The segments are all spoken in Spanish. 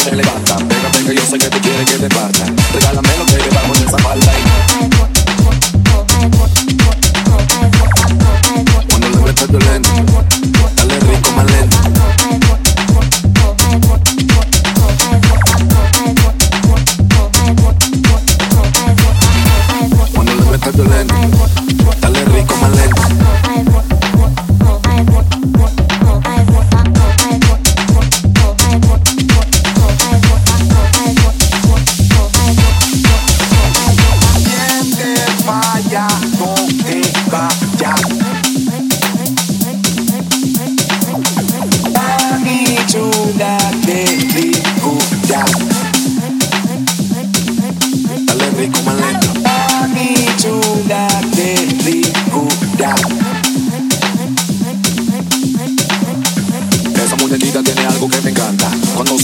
se me levanta. Pega, pega, yo sé que te quiere que te parta. Regálame lo que llevamos en esa falda.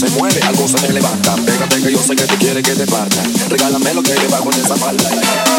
Se mueve, algo se me levanta. Pégate que yo sé que tú quieres que te parta. Regálame lo que debajo de esa falda.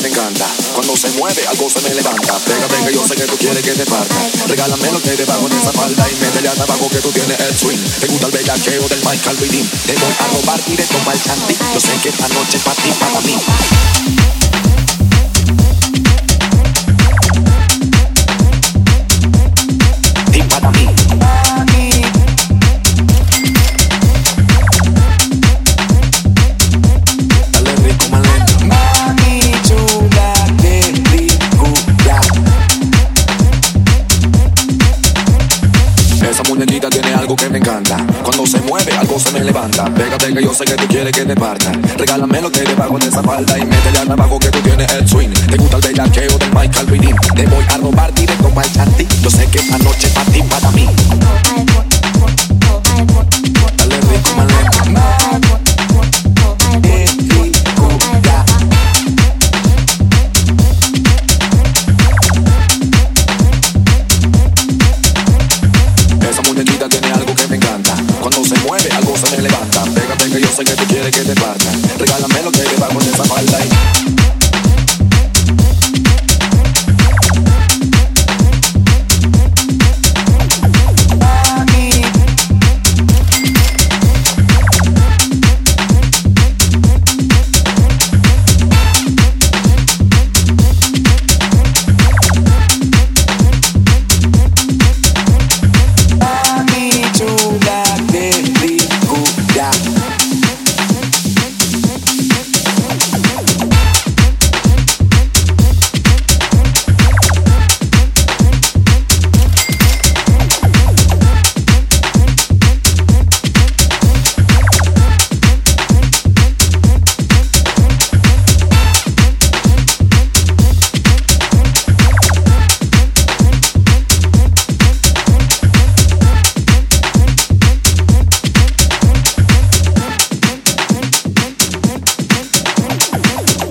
Que encanta. Cuando se mueve, algo se me levanta. Pégate que yo sé que tú quieres que te parta. Regálame lo que debajo de esa falda y métele hasta abajo que tú tienes el swing. Te gusta el bellaqueo del Michael Redeem. Te voy a robar y de tomar chanti. Yo sé que esta noche es para ti, para mí. Que me encanta. Cuando se mueve, algo se me levanta. Pégate que yo sé que tú quieres que te parta. Regálame lo que debajo de esa falda y métele al abajo que tú tienes el swing. Te gusta el bellaqueo del Michael Redeem. Te voy a robar directo el chanti. Yo sé que esta noche para ti, para mí. I got to get it, get it.